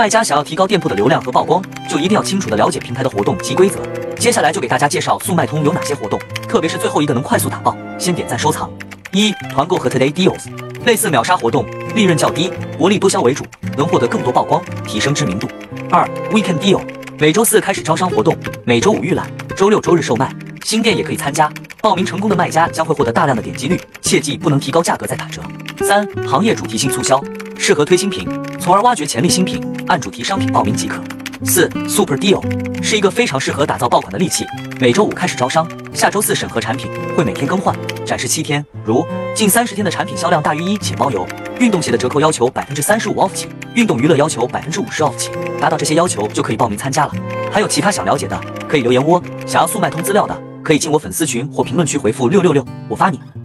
卖家想要提高店铺的流量和曝光，就一定要清楚的了解平台的活动及规则。接下来就给大家介绍速卖通有哪些活动，特别是最后一个能快速打爆，先点赞收藏。一、团购和 Today Deals，类似秒杀活动，利润较低，薄利多销为主，能获得更多曝光，提升知名度。二、Weekend Deal，每周四开始招商活动，每周五预览，周六周日售卖，新店也可以参加。报名成功的卖家将会获得大量的点击率，切记不能提高价格再打折。三、行业主题性促销，适合推新品，从而挖掘潜力新品，按主题商品报名即可。四、Super Deal 是一个非常适合打造爆款的利器，每周五开始招商，下周四审核产品，会每天更换，展示七天，如近三十天的产品销量大于一且包邮。运动鞋的折扣要求百分之三十五 off 起，运动娱乐要求百分之五十 off 起，达到这些要求就可以报名参加了。还有其他想了解的，可以留言窝。想要速卖通资料的。可以进我粉丝群或评论区回复六六六，我发你。